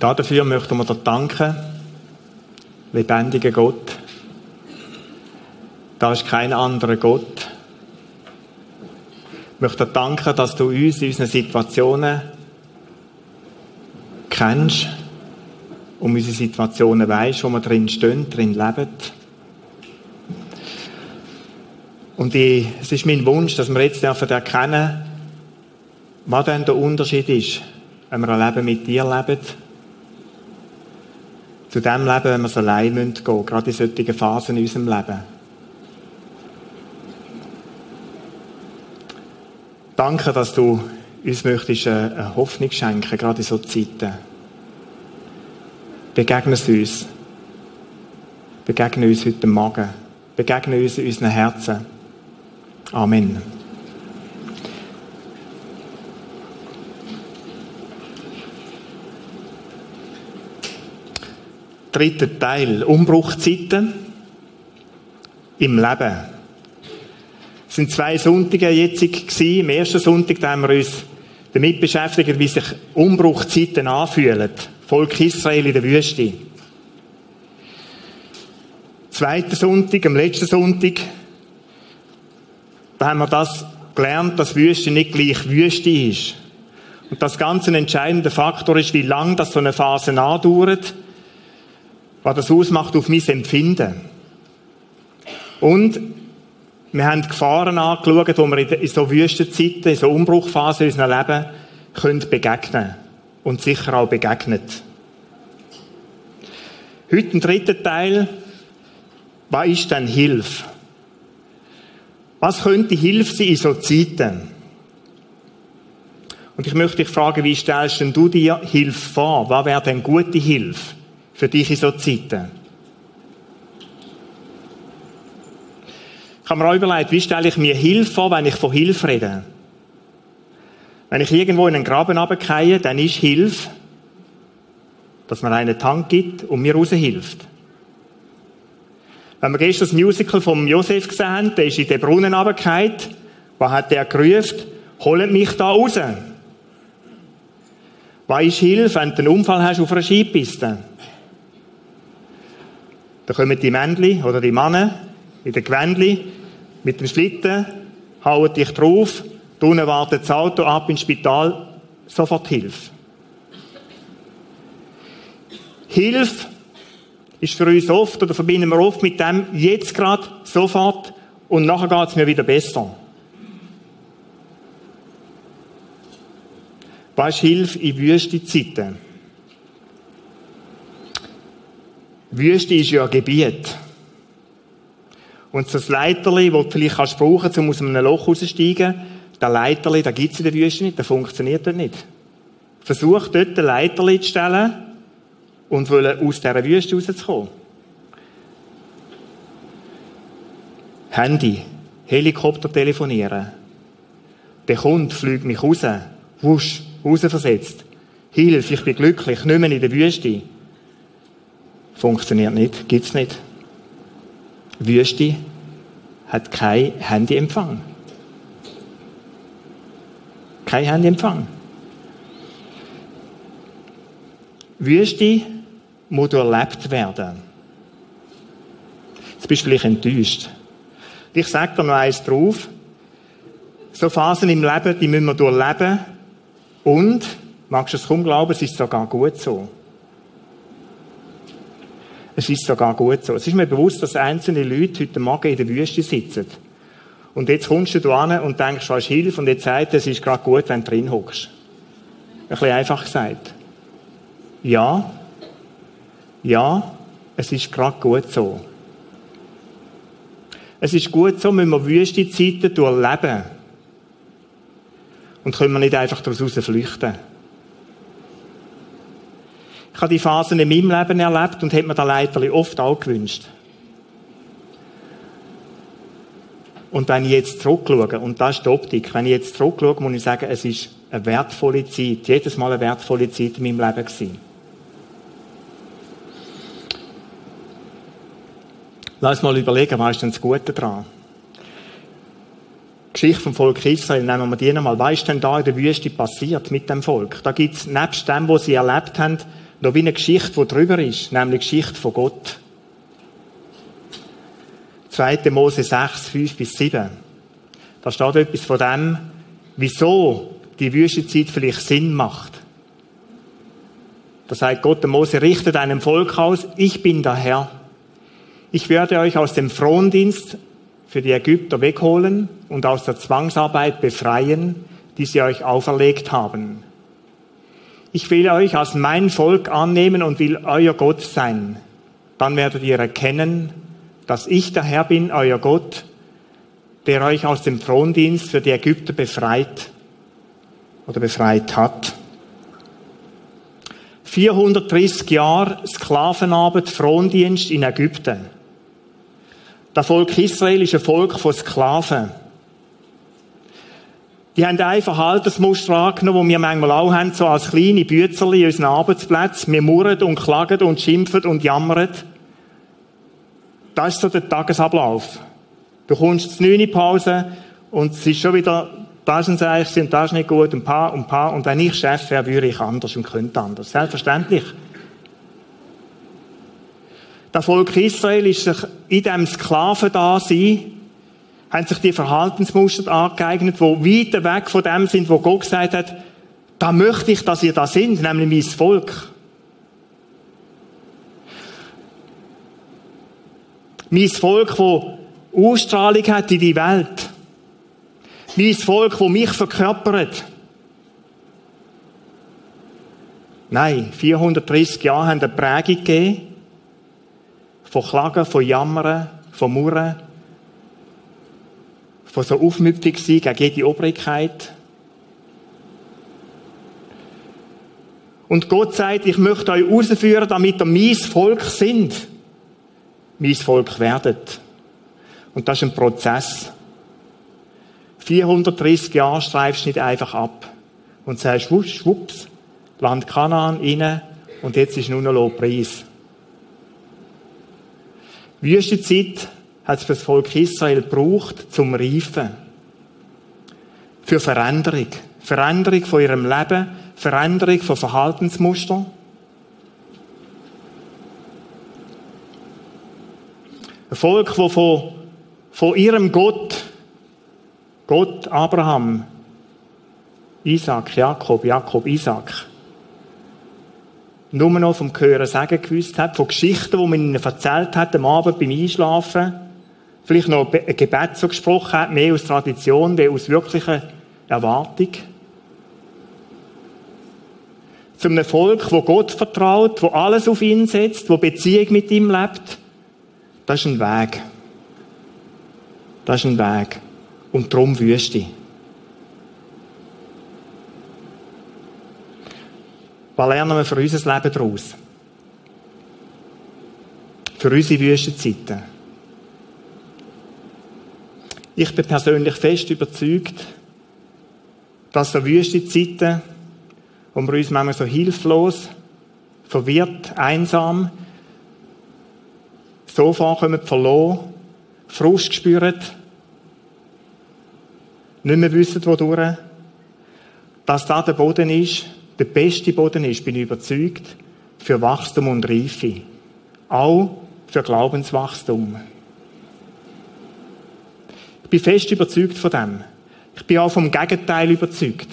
Und dafür möchten wir dir danken, lebendiger Gott. Da ist kein anderer Gott. Ich möchte dir danken, dass du uns in unseren Situationen kennst, um unsere Situationen weißt, wo wir drin stehen, drin leben. Und ich, es ist mein Wunsch, dass wir jetzt erkennen was denn der Unterschied ist, wenn wir ein Leben mit dir leben, zu dem Leben, wenn wir es allein gehen müssen, gerade in solchen Phasen in unserem Leben. Danke, dass du uns möchtest eine Hoffnung schenken, gerade in solchen Zeiten. Begegne es uns. Begegne uns heute Morgen. Begegne uns in unseren Herzen. Amen. Dritter Teil. Umbruchzeiten im Leben. Es sind zwei Sonntage jetzt gewesen. Im ersten Sonntag haben wir uns damit beschäftigt, wie sich Umbruchzeiten anfühlen. Volk Israel in der Wüste. Zweiter Sonntag, am letzten Sonntag, da haben wir das gelernt, dass Wüste nicht gleich Wüste ist. Und das ganz ein entscheidender Faktor ist, wie lang das so eine Phase andauert, was das ausmacht auf mein Empfinden. Und wir haben die Gefahren angeschaut, wo wir in so Wüstenzeiten, in so Umbruchphasen in unserem Leben können begegnen und sicher auch begegnet. Heute ein dritter Teil. Was ist denn Hilfe? Was könnte Hilfe sein in so Zeiten? Und ich möchte dich fragen, wie stellst denn du dir Hilfe vor? Was wäre denn gute Hilfe für dich in so Zeiten? Ich habe mir auch überlegt, wie stelle ich mir Hilfe vor, wenn ich von Hilfe rede? Wenn ich irgendwo in einen Graben runtergehe, dann ist Hilfe, dass man einen Tank gibt und mir raushilft. Wenn wir gestern das Musical vom Josef gesehen haben, der ist in den Brunnen runtergefallen. Was hat der gerufen? Holt mich da raus. Was ist Hilfe, wenn du einen Unfall hast auf einer Skipiste? Da kommen die Männchen oder die Männer in den Gewändli mit dem Schlitten, hauen dich drauf, unten wartet das Auto ab ins Spital, sofort Hilfe. Hilfe ist für uns oft, oder verbinden wir oft mit dem, jetzt gerade, sofort, und nachher geht es mir wieder besser. Was ist Hilfe in Wüstenzeiten? Wüste ist ja ein Gebiet. Und das Leiterli, das du vielleicht kannst brauchen, um aus einem Loch rauszusteigen, der Leiterli, da gibt es in der Wüste nicht, der funktioniert dort nicht. Versuch dort ein Leiterli zu stellen und wollen aus dieser Wüste rauszukommen. Handy, Helikopter telefonieren. Der Kunde fliegt mich raus, wusch, rausversetzt. Hilfe, ich bin glücklich, nicht mehr in der Wüste. Funktioniert nicht, gibt's nicht. Wüste hat kein Handyempfang. Kein Handyempfang. Wüste muss erlebt werden. Jetzt bist du vielleicht enttäuscht. Ich sage dir noch eins drauf. So Phasen im Leben, die müssen wir durchleben. Und, magst du es kaum glauben, es ist sogar gut so. Es ist sogar gut so. Es ist mir bewusst, dass einzelne Leute heute Morgen in der Wüste sitzen. Und jetzt kommst du an und denkst, was ist Hilfe? Und jetzt sagt es ist gerade gut, wenn du drin hockst. Ein bisschen einfach gesagt. Ja, ja, es ist gerade gut so. Es ist gut so, müssen wir wüste Zeiten durchleben. Und können wir nicht einfach daraus flüchten. Ich habe die Phasen in meinem Leben erlebt und hätte mir da Leiterli oft auch gewünscht. Und wenn ich jetzt zurückschaue, und das ist die Optik, wenn ich jetzt zurückschaue, muss ich sagen, es ist eine wertvolle Zeit, jedes Mal eine wertvolle Zeit in meinem Leben gewesen. Lass mal überlegen, was ist denn das Gute daran? Geschichte vom Volk Israel, nehmen wir die nochmal. Was ist denn da in der Wüste passiert mit dem Volk? Da gibt's nebst dem, was sie erlebt haben, noch wie eine Geschichte, die drüber ist, nämlich die Geschichte von Gott. 2. Mose 6, 5 bis 7. Da steht etwas von dem, wieso die Wüstenzeit vielleicht Sinn macht. Da sagt Gott der Mose, richtet einem Volk aus, ich bin der Herr. Ich werde euch aus dem Frondienst für die Ägypter wegholen und aus der Zwangsarbeit befreien, die sie euch auferlegt haben. Ich will euch als mein Volk annehmen und will euer Gott sein. Dann werdet ihr erkennen, dass ich der Herr bin, euer Gott, der euch aus dem Frondienst für die Ägypter befreit oder befreit hat. 430 Jahre Sklavenarbeit, Frondienst in Ägypten. Das Volk Israel ist ein Volk von Sklaven. Die haben ein Verhaltensmuster angenommen, das wir manchmal auch haben, so als kleine Bützerli in unseren Arbeitsplätzen. Wir murren und klagen und schimpfen und jammern. Das ist so der Tagesablauf. Du kommst zur 9 Pause und es ist schon wieder, das ist ein und das ist nicht gut und paar und paar. Und wenn ich Chef wäre, würde ich anders und könnte anders. Selbstverständlich. Das Volk Israel ist sich in diesem Sklavendasein, haben sich die Verhaltensmuster angeeignet, die weiter weg von dem sind, wo Gott gesagt hat, da möchte ich, dass ihr da sind, nämlich mein Volk. Mein Volk, das Ausstrahlung hat in die Welt. Mein Volk, das mich verkörpert. Nein, 430 Jahre haben eine Prägung gegeben. Von Klagen, von Jammern, von Murren. Von so aufmüpfig sein gegen jede Obrigkeit. Und Gott sagt, ich möchte euch rausführen, damit ihr mein Volk sind mein Volk werdet. Und das ist ein Prozess. 430 Jahre streifst du nicht einfach ab und sagst, wusch, schwupps, Land Kanaan rein und jetzt ist nur noch Lobpreis. Wüstenzeit hat es für das Volk Israel gebraucht zum Reifen. Für Veränderung. Veränderung von ihrem Leben, Veränderung von Verhaltensmustern. Ein Volk, das von, von ihrem Gott, Gott Abraham, Isaac, Jakob, Jakob, Isaac, nur noch vom Hören sagen gewusst hat, von Geschichten, die man ihnen erzählt hat, am Abend beim Einschlafen, vielleicht noch ein Gebet so gesprochen hat, mehr aus Tradition, wie aus wirklicher Erwartung. Zum einem Volk, wo Gott vertraut, wo alles auf ihn setzt, wo Beziehung mit ihm lebt, das ist ein Weg. Das ist ein Weg. Und darum Wüste. Was lernen wir für unser Leben daraus? Für unsere Wüstenzeiten. Ich bin persönlich fest überzeugt, dass so Wüstenzeiten, wo wir uns manchmal so hilflos, verwirrt, einsam, Sofa kommen verloren, Frust spüren, nicht mehr wissen, wodurch, dass da der Boden ist, der beste Boden ist, bin ich überzeugt, für Wachstum und Reife. Auch für Glaubenswachstum. Ich bin fest überzeugt von dem. Ich bin auch vom Gegenteil überzeugt.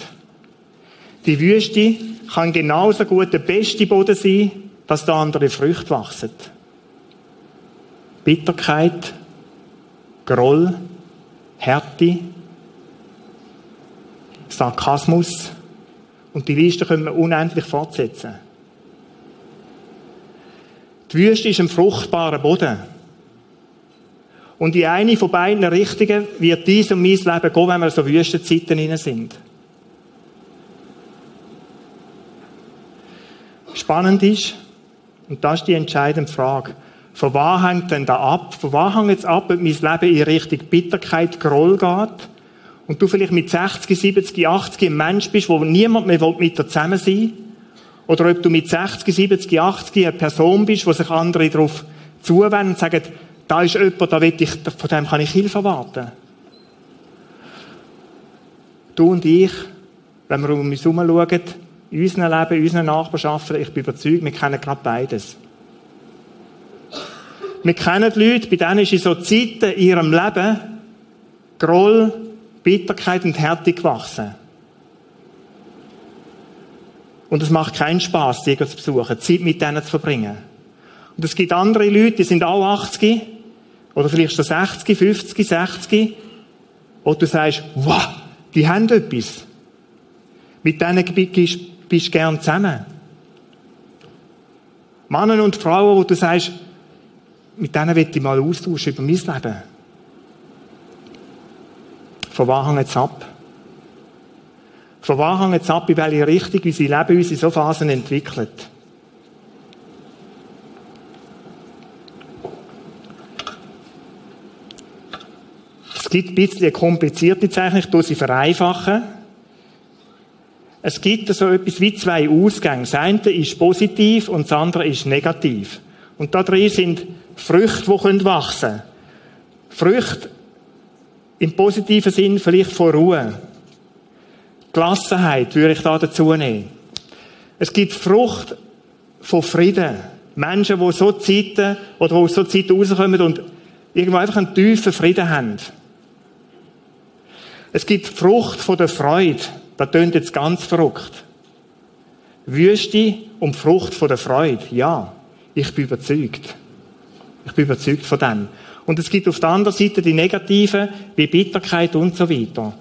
Die Wüste kann genauso gut der beste Boden sein, dass da andere Früchte wachsen. Bitterkeit, Groll, Härte, Sarkasmus und die Liste können wir unendlich fortsetzen. Die Wüste ist ein fruchtbarer Boden. Und in eine von beiden Richtungen wird dies und mein Leben gehen, wenn wir so Wüstenzeiten hinein sind. Spannend ist, und das ist die entscheidende Frage, von was hängt denn da ab? Von was hängt jetzt ab, ob mein Leben in Richtung Bitterkeit, Groll geht? Und du vielleicht mit 60, 70, 80 ein Mensch bist, wo niemand mehr mit dir zusammen sein will? Oder ob du mit 60, 70, 80 eine Person bist, wo sich andere darauf zuwenden und sagen, da ist jemand, da ich, von dem kann ich Hilfe erwarten. du und ich, wenn wir um uns herum schauen, in unserem Leben, in unseren Nachbarschaften, ich bin überzeugt, wir kennen gerade beides. Wir kennen Leute, bei denen ist in so Zeiten in ihrem Leben Groll, Bitterkeit und Härte gewachsen. Und es macht keinen Spaß, die zu besuchen, Zeit mit denen zu verbringen. Und es gibt andere Leute, die sind auch 80, oder vielleicht schon 60, 50, 60, wo du sagst, wow, die haben etwas. Mit denen bist, du gern zusammen. Männer und Frauen, wo du sagst, mit denen will ich mal austauschen über mein Leben. Von was hängt es ab? Von was hängt es ab, in welche Richtung unser Leben uns in so Phasen entwickelt? Es gibt ein bisschen eine komplizierte Zeichnung, ich sie vereinfachen. Es gibt so etwas wie zwei Ausgänge. Das eine ist positiv und das andere ist negativ. Und da drin sind Früchte, die wachsen können. Früchte im positiven Sinn vielleicht von Ruhe. Gelassenheit würde ich da dazu nehmen. Es gibt Frucht von Frieden. Menschen, die so Zeiten, oder die aus so Zeiten rauskommen und irgendwo einfach einen tiefen Frieden haben. Es gibt Frucht von der Freude. Das tönt jetzt ganz verrückt. Wüste und Frucht von der Freude. Ja, ich bin überzeugt. Ich bin überzeugt von dem. Und es gibt auf der anderen Seite die negativen, wie Bitterkeit und so weiter.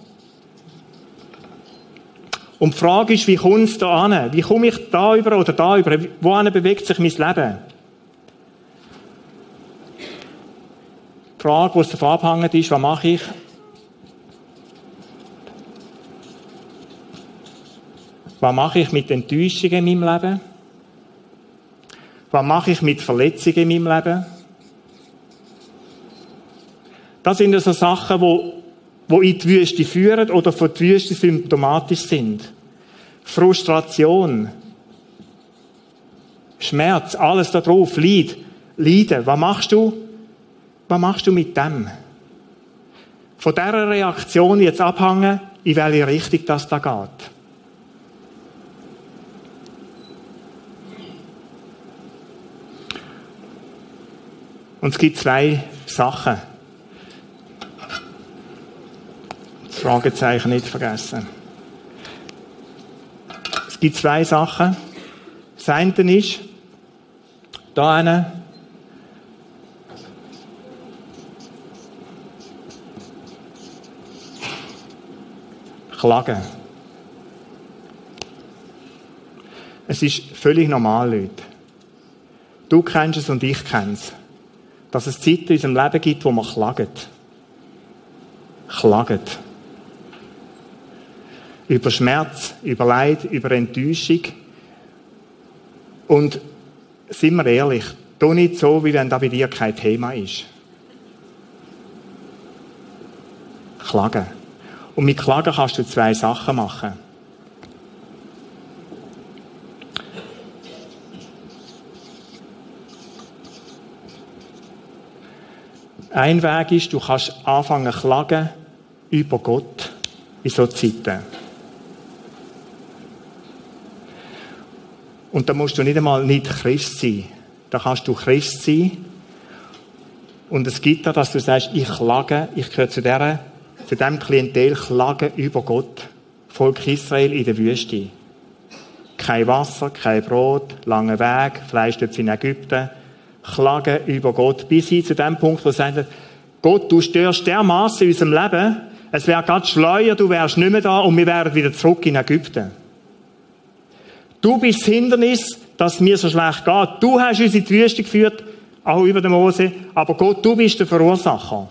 Und die Frage ist, wie kommt es da an? Wie komme ich da über oder da über? Wohin bewegt sich mein Leben? Die Frage, die es davon abhängt, ist, was mache ich? Was mache ich mit Enttäuschungen in meinem Leben? Was mache ich mit Verletzungen in meinem Leben? Das sind so Sachen, die in die Wüste führen oder von der Wüste symptomatisch sind. Frustration, Schmerz, alles da drauf, Leid, Leiden. Was machst du? Was machst du mit dem? Von dieser Reaktion jetzt abhängen, in welche Richtung das da geht. Und es gibt zwei Sachen. Das Fragezeichen nicht vergessen. Es gibt zwei Sachen. Das eine ist, da eine, Klagen. Es ist völlig normal, Leute. Du kennst es und ich kenne es dass es Zeiten in unserem Leben gibt, wo man klagt. Klagt. Über Schmerz, über Leid, über Enttäuschung. Und sind wir ehrlich, tu nicht so, wie wenn das bei dir kein Thema ist. Klagen. Und mit Klagen kannst du zwei Sachen machen. Ein Weg ist, du kannst anfangen zu klagen über Gott in so Zeiten. Und da musst du nicht einmal nicht Christ sein. Da kannst du Christ sein. Und es gibt da, dass du sagst, ich klage, ich gehöre zu der, zu dem Klientel klagen über Gott. Volk Israel in der Wüste. Kein Wasser, kein Brot, langer Weg, Fleisch in Ägypten klagen über Gott, bis hin zu dem Punkt, wo sie sagen, Gott, du störst dermaßen in unserem Leben, es wäre ganz schleuer, du wärst nicht mehr da und wir wären wieder zurück in Ägypten. Du bist das Hindernis, dass mir so schlecht geht. Du hast uns in die Wüste geführt, auch über den Mose, aber Gott, du bist der Verursacher.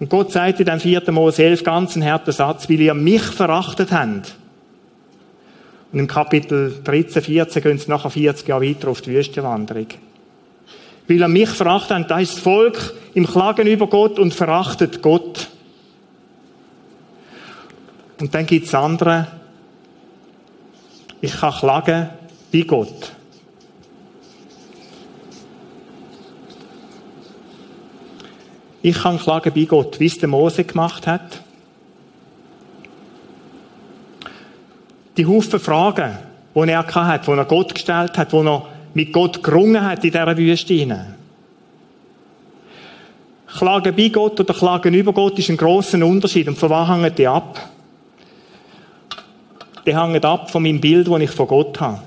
Und Gott sagt in dem 4. Mose 11 ganz einen harten Satz, weil ihr mich verachtet habt. Und im Kapitel 13, 14 gehen sie nachher 40 Jahre weiter auf die Wüstenwanderung weil er mich verachtet hat. Da ist das Volk im Klagen über Gott und verachtet Gott. Und dann gibt es andere, ich kann klagen bei Gott. Ich kann klagen bei Gott, wie es der Mose gemacht hat. die Haufen Fragen, die er hatte, die er Gott gestellt hat, die er mit Gott gerungen hat in dieser Wüste hinein. Klagen bei Gott oder Klagen über Gott ist ein grosser Unterschied. Und von was hängen die ab? Die hängen ab von meinem Bild, das ich von Gott habe.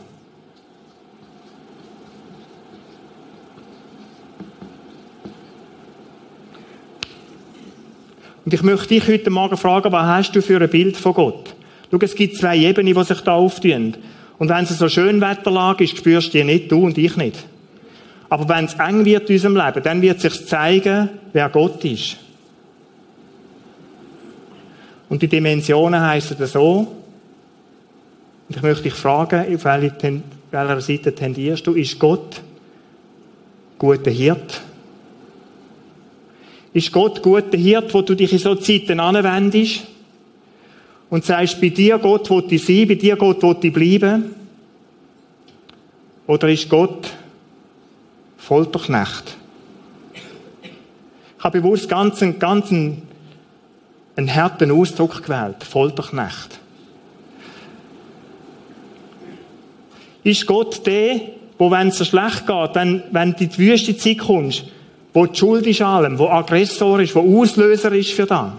Und ich möchte dich heute Morgen fragen, was hast du für ein Bild von Gott? Schau, es gibt zwei Ebenen, die sich da auftun. Und wenn es so schön Wetterlage ist, spürst du die nicht, du und ich nicht. Aber wenn es eng wird in unserem Leben, dann wird sich zeigen, wer Gott ist. Und die Dimensionen heißen das so. Und ich möchte dich fragen, auf welcher Seite tendierst du? Ist Gott guter Hirt? Ist Gott guter Hirt, wo du dich in so Zeiten anwendest? Und sagst, bei dir Gott will ich sein, bei dir Gott will ich bleiben? Oder ist Gott Folterknecht? Ich habe bewusst ganz, ganz einen, einen harten Ausdruck gewählt. Folterknecht. Ist Gott der, wo, wenn es so schlecht geht, wenn, wenn du in die wüste Zeit kommst, wo die Schuld ist allem, wo Aggressor ist, wo Auslöser ist für das.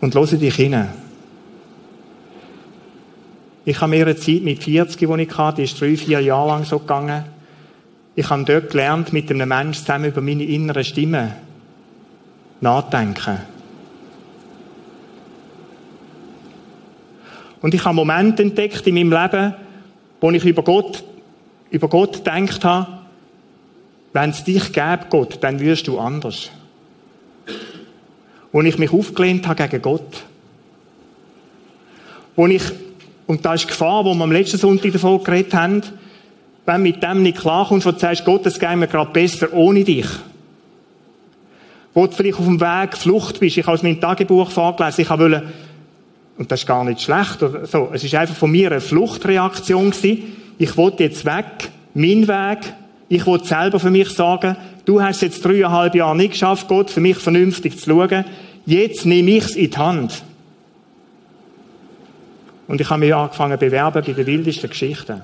Und höre dich hin. Ich habe mir eine Zeit mit 40, die ich hatte, die ist drei, vier Jahre lang so gegangen. Ich habe dort gelernt, mit einem Menschen zusammen über meine innere Stimme nachdenken. Und ich habe Momente entdeckt in meinem Leben, wo ich über Gott, über Gott gedacht habe, wenn es dich gäbe, Gott, dann wirst du anders. Wo ich mich aufgelehnt habe gegen Gott. Wo ich, und da ist Gefahr, wo wir am letzten Sonntag davon geredet haben, wenn du mit dem nicht klarkommst, wo du sagst, Gott, es geht mir gerade besser ohne dich. Wo du vielleicht auf dem Weg Flucht bist. Ich habe aus meinem Tagebuch vorgelesen, ich wollte und das ist gar nicht schlecht oder so. Es ist einfach von mir eine Fluchtreaktion gewesen. Ich wollte jetzt weg, mein Weg. Ich wollte selber für mich sagen, du hast jetzt dreieinhalb Jahre nicht geschafft, Gott für mich vernünftig zu schauen. Jetzt nehme ich es in die Hand. Und ich habe mich angefangen zu bewerben bei den wildesten Geschichten.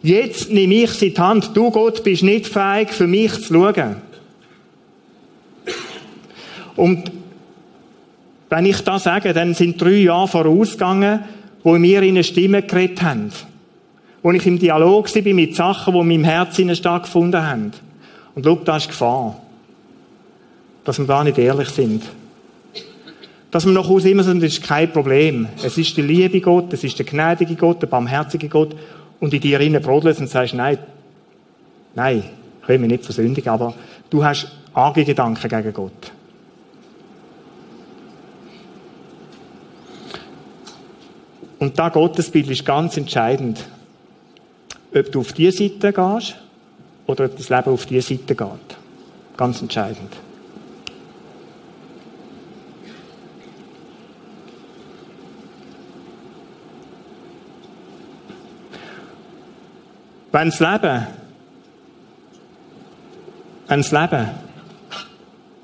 Jetzt nehme ich es in die Hand. Du, Gott, bist nicht fähig, für mich zu schauen. Und wenn ich das sage, dann sind drei Jahre vorausgegangen, wo mir in eine Stimme geredet haben. Wo ich im Dialog war mit Sachen, die in meinem Herzen stattgefunden haben. Und schau, da ist Gefahr. Dass wir da nicht ehrlich sind. Dass wir noch aus immer sind, ist kein Problem. Es ist der liebe Gott, es ist der gnädige Gott, der barmherzige Gott. Und in dir innen brodelst und sagst, nein, nein, ich will mich nicht versündigen, aber du hast arge Gedanken gegen Gott. Und da Gottesbild ist ganz entscheidend. Ob du auf diese Seite gehst oder ob das Leben auf diese Seite geht. Ganz entscheidend. Wenn das Leben, wenn das Leben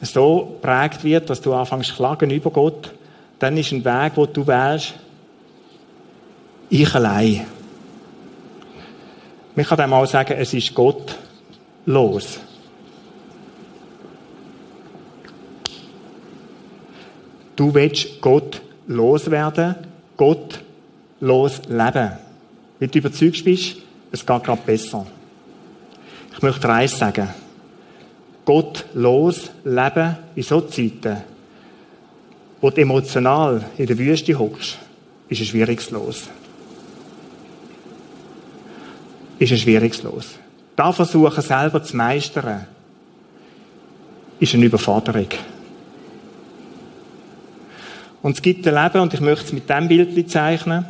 so prägt wird, dass du anfängst zu klagen über Gott, dann ist ein Weg, wo du wählst, ich allein. Man kann dem auch sagen, es ist Gott los. Du willst Gott loswerden, Gott losleben. Wenn du überzeugt bist, es geht gerade besser. Ich möchte eins sagen. Gott losleben in so Zeiten, wo du emotional in der Wüste hockst, ist ein schwieriges Los. Ist ein schwieriges Los. Da versuchen selber zu meistern, ist eine Überforderung. Und es gibt ein Leben, und ich möchte es mit diesem Bild zeichnen.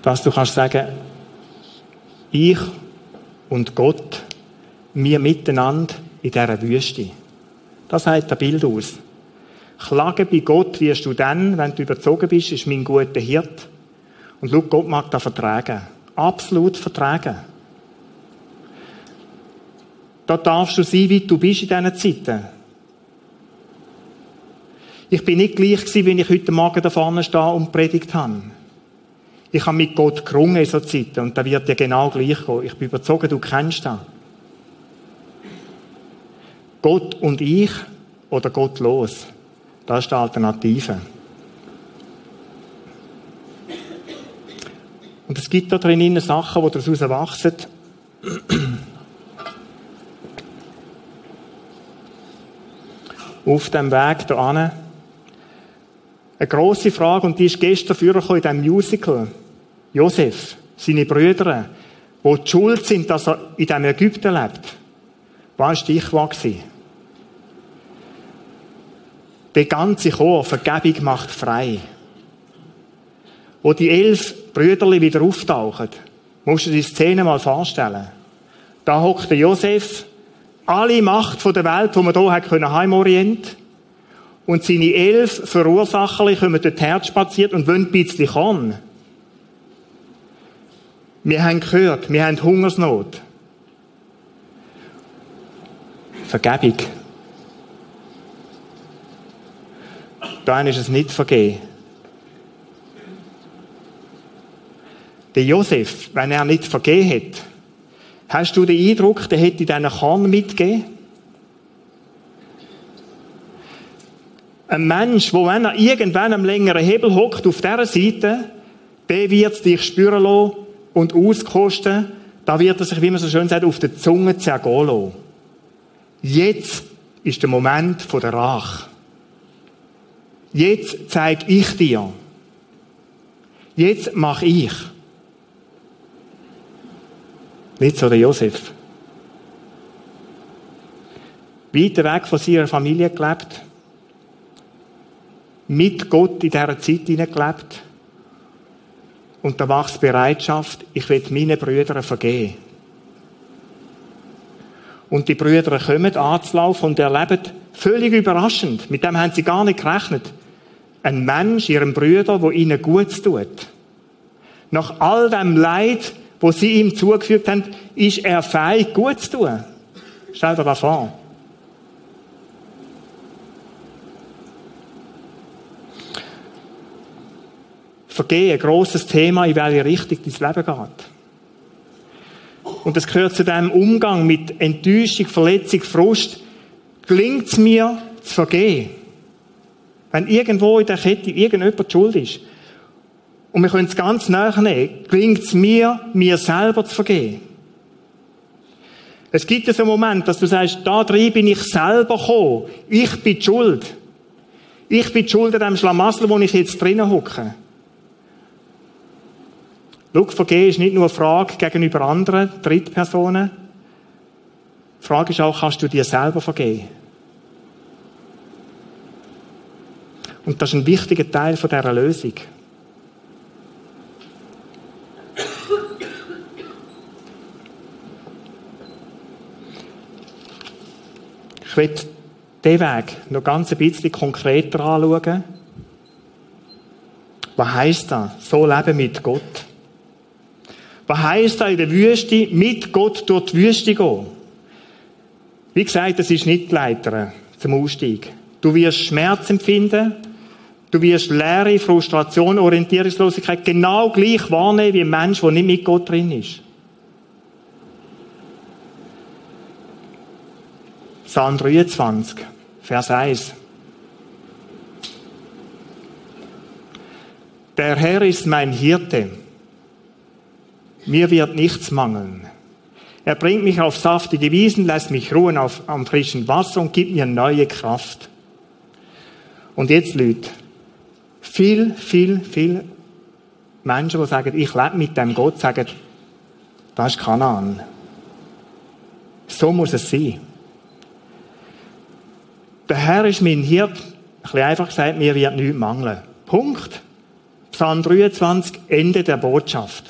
Dass du kannst sagen, ich und Gott, wir miteinander in dieser Wüste. Das sagt das Bild aus. Klagen bei Gott wirst du dann, wenn du überzogen bist, ist mein guter Hirt. Und schau, Gott mag das vertragen. Absolut vertragen. Da darfst du sein, wie du bist in diesen Zeiten. Ich bin nicht gleich gewesen, wenn ich heute Morgen da vorne stehe und predigt habe. Ich habe mit Gott gerungen in so Zeiten und da wird dir genau gleich gehen. Ich bin überzeugt, du kennst das. Gott und ich oder Gott los. Das ist die Alternative. Und es gibt da drin Sachen, die daraus erwachsen. Auf dem Weg hierher. Eine grosse Frage, und die ist gestern vorgekommen in diesem Musical. Josef, seine Brüder, die schuld sind, dass er in diesem Ägypten lebt. Was war die Stichwort? Der ganze Chor, Vergebung macht frei. Wo die elf Brüder wieder auftauchen, musst du dir die Szene mal vorstellen. Da hockt der Josef, alle Macht der Welt, die man hier hat können, und seine elf Verursacher kommen dort spaziert und wollen ein bisschen kommen. Wir haben gehört, wir haben Hungersnot. Vergebung. Da ist es nicht vergeben. Der Josef, wenn er nicht vergeben hat, hast du den Eindruck, der hätte diesen Korn mitgegeben? Ein Mensch, der, wenn er irgendwann am längeren Hebel hockt auf dieser Seite, der wird dich spüren lassen und auskosten, da wird er sich, wie man so schön sagt, auf der Zunge zergehen lassen. Jetzt ist der Moment der Rache. Jetzt zeige ich dir. Jetzt mache ich. Nicht so der Josef. Weiter weg von seiner Familie gelebt. Mit Gott in dieser Zeit gelebt. Und da wächst Bereitschaft, ich will meinen Brüdern vergeben. Und die Brüder kommen anzulaufen und erleben völlig überraschend, mit dem haben sie gar nicht gerechnet, ein Mensch, ihrem Brüder, wo ihnen gut tut. Nach all dem Leid, wo sie ihm zugefügt haben, ist er fähig, gut zu tun. Stell dir das vor. Vergehen, grosses Thema, in welche Richtung dein Leben geht. Und es gehört zu dem Umgang mit Enttäuschung, Verletzung, Frust. Gelingt es mir zu vergehen? Wenn irgendwo in der Kette irgendjemand schuld ist, und wir können es ganz nachnehmen, gelingt es mir, mir selber zu vergehen. Es gibt so einen Moment, dass du sagst, da drin bin ich selber gekommen. Ich bin schuld. Ich bin schuld an dem Schlamassel, wo ich jetzt drinnen hocke. Schau, vergehen ist nicht nur eine Frage gegenüber anderen, Drittpersonen. Die Frage ist auch, kannst du dir selber vergehen? Und das ist ein wichtiger Teil von dieser Lösung. Ich will diesen Weg noch ganz ein bisschen konkreter anschauen. Was heisst das? So leben mit Gott. Was heisst das in der Wüste? Mit Gott durch die Wüste gehen. Wie gesagt, das ist nicht die Leiter zum Ausstieg. Du wirst Schmerz empfinden, Du wirst Leere, Frustration, Orientierungslosigkeit genau gleich wahrnehmen wie ein Mensch, der nicht mit Gott drin ist. Psalm 23, Vers 1. Der Herr ist mein Hirte. Mir wird nichts mangeln. Er bringt mich auf saftige Wiesen, lässt mich ruhen auf, am frischen Wasser und gibt mir neue Kraft. Und jetzt, Leute, viel, viel, viel Menschen, die sagen, ich lebe mit dem Gott, sagen, das ist Kanaan. So muss es sein. Der Herr ist mein Hirt, ein bisschen einfach gesagt, mir wird nichts mangeln. Punkt. Psalm 23, Ende der Botschaft.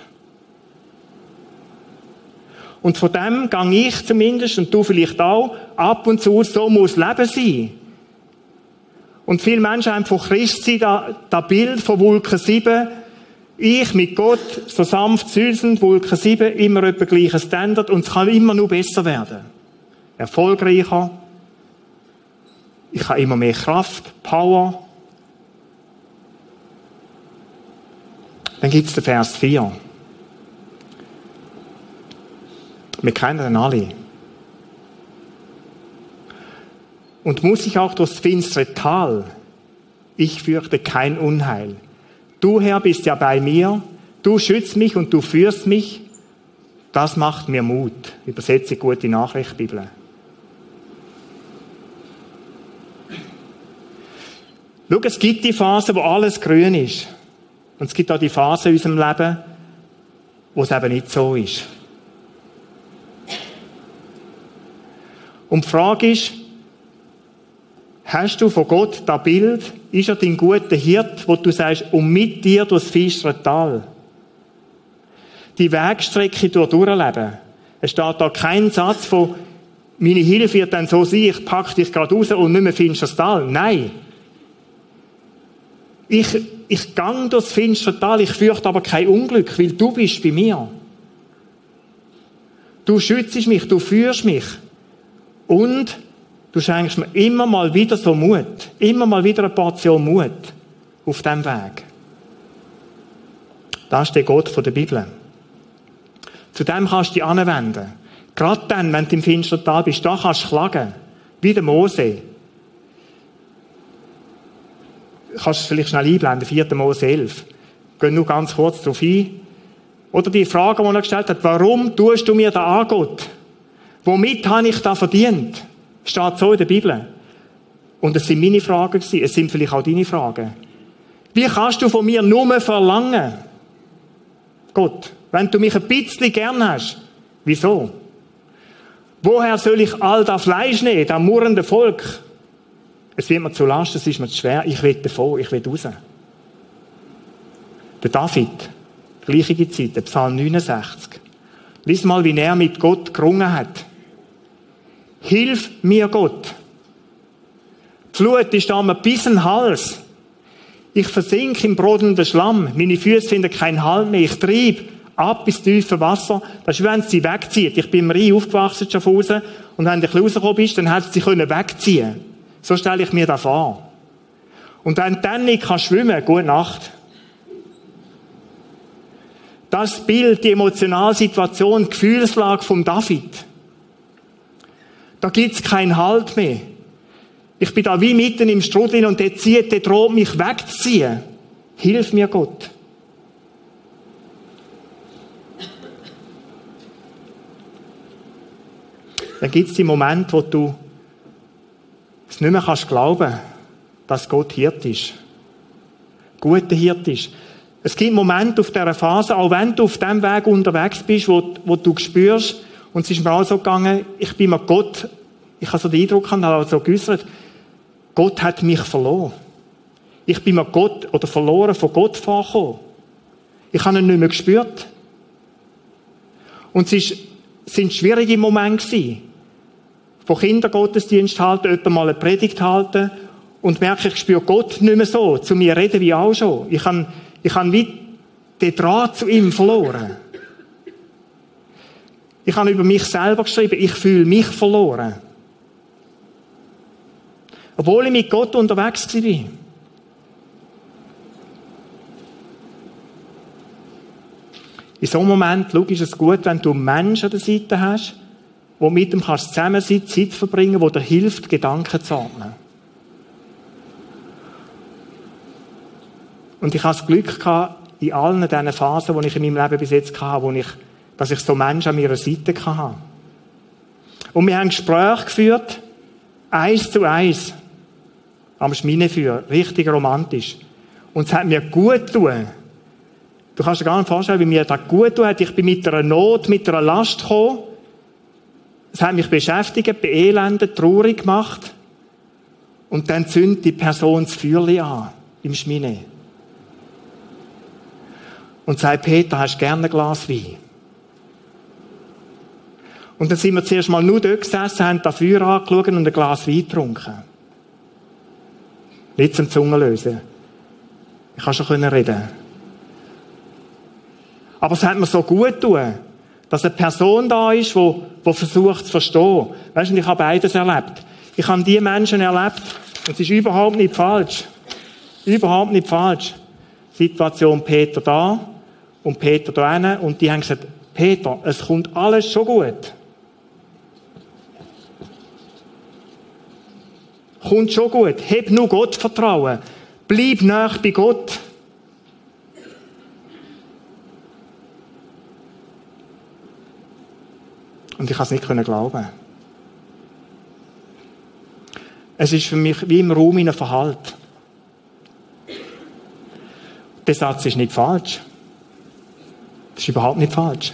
Und von dem gehe ich zumindest, und du vielleicht auch, ab und zu, so muss Leben sein. Und viele Menschen haben von Christi da, da Bild von Wolke 7 Ich mit Gott, so sanft süßend, Wolke 7, immer etwa gleiches Standard und es kann immer nur besser werden. Erfolgreicher. Ich habe immer mehr Kraft, Power. Dann gibt es den Vers 4. Wir kennen den alle. Und muss ich auch durchs finstere Tal, ich fürchte kein Unheil. Du Herr bist ja bei mir, du schützt mich und du führst mich. Das macht mir Mut. Übersetze gute Nachricht, Bibel. Schau, es gibt die Phase, wo alles grün ist. Und es gibt auch die Phase in unserem Leben, wo es eben nicht so ist. Und die Frage ist, hast du von Gott das Bild? Ist er dein guter Hirt, wo du sagst, und mit dir durchs finstere Tal? Die Wegstrecke durch durchleben. Es steht da kein Satz von, meine Hilfe wird dann so sein, ich packe dich gerade raus und nicht mehr finsteres Tal. Nein. Ich, ich gang durchs finstere Tal, ich fürchte aber kein Unglück, weil du bist bei mir. Du schützt mich, du führst mich. Und du schenkst mir immer mal wieder so Mut, immer mal wieder eine Portion Mut auf dem Weg. Das ist der Gott von der Bibel. Zu dem kannst du dich anwenden. Gerade dann, wenn du im finsteren Tal bist, da kannst du klagen. Wie der Mose. Kannst du vielleicht schnell einblenden, 4. Mose 11. Gehen nur ganz kurz darauf ein. Oder die Frage, die er gestellt hat, warum tust du mir da an, Gott? Womit habe ich da verdient? Steht so in der Bibel. Und es sind meine Fragen gewesen. Es sind vielleicht auch deine Fragen. Wie kannst du von mir nur verlangen? Gott, wenn du mich ein bisschen gern hast. Wieso? Woher soll ich all das Fleisch nehmen, das murrende Volk? Es wird mir zu last, es ist mir zu schwer. Ich will davon, ich will raus. Der David, gleiche Zeit, Psalm 69. Lies mal, wie er mit Gott gerungen hat. Hilf mir Gott. Die Flut ist da mir bis den Hals. Ich versink im brodelnden Schlamm. Meine Füße finden keinen Halt mehr. Ich trieb ab ins tiefe Wasser. Das ist, wenn sie wegzieht. Ich bin im Rhein aufgewachsen, Schaffhausen. Und wenn du rausgekommen bist, dann hat sie können wegziehen So stelle ich mir das vor. Und wenn du dann nicht kannst schwimmen, gute Nacht. Das Bild, die Emotionalsituation, die Gefühlslage von David. Da gibt's keinen Halt mehr. Ich bin da wie mitten im Strudel und der zieht, der droht mich wegzuziehen. Hilf mir Gott. Dann gibt's die Momente, wo du es nicht mehr kannst glauben, dass Gott Hirt ist. Guter Hirt ist. Es gibt Momente auf dieser Phase, auch wenn du auf dem Weg unterwegs bist, wo, wo du spürst, und es ist mir auch so gegangen, ich bin mit Gott, ich habe so den Eindruck gehabt, habe so geäussert, Gott hat mich verloren. Ich bin mit Gott oder verloren von Gott vorgekommen. Ich habe ihn nicht mehr gespürt. Und es ist, sind schwierige Momente gewesen. Von Kindergottesdienst halten, etwa mal eine Predigt halten und merke, ich spüre Gott nicht mehr so, zu mir reden wie auch schon. Ich habe, ich habe wie den Draht zu ihm verloren. Ich habe über mich selber geschrieben, ich fühle mich verloren. Obwohl ich mit Gott unterwegs war. In so einem Moment, schau, ist es gut, wenn du einen Menschen an der Seite hast, wo mit ihm kannst zusammen sein, Zeit verbringen, wo dir hilft, Gedanken zu ordnen. Und ich hatte das Glück gehabt, in allen diesen Phasen, die ich in meinem Leben bis jetzt hatte, wo ich dass ich so Menschen an meiner Seite hatte. Und wir haben Gespräche geführt, eins zu eins, am Schminefeuer, richtig romantisch. Und es hat mir gut getan. Du kannst dir gar nicht vorstellen, wie mir das gut tut. Ich bin mit einer Not, mit einer Last gekommen. Es hat mich beschäftigt, beelendet, traurig gemacht. Und dann zündet die Person das Feuerchen an, im Schmine. Und sagt, Peter, hast du gerne ein Glas Wein? Und dann sind wir zuerst mal nur dort gesessen, haben das Feuer angeschaut und ein Glas Wein getrunken. Nicht zum Zungenlösen. Ich kann schon reden. Aber es hat mir so gut tun, dass eine Person da ist, die, die versucht zu verstehen. Weißt du, ich habe beides erlebt. Ich habe die Menschen erlebt, und es ist überhaupt nicht falsch. Überhaupt nicht falsch. Situation Peter da und Peter da und die haben gesagt, Peter, es kommt alles schon gut. Kommt schon gut. Heb nur Gott vertrauen. Bleib nach bei Gott. Und ich konnte es nicht glauben. Es ist für mich wie im Raum in einem Verhalt. Der Satz ist nicht falsch. Das ist überhaupt nicht falsch.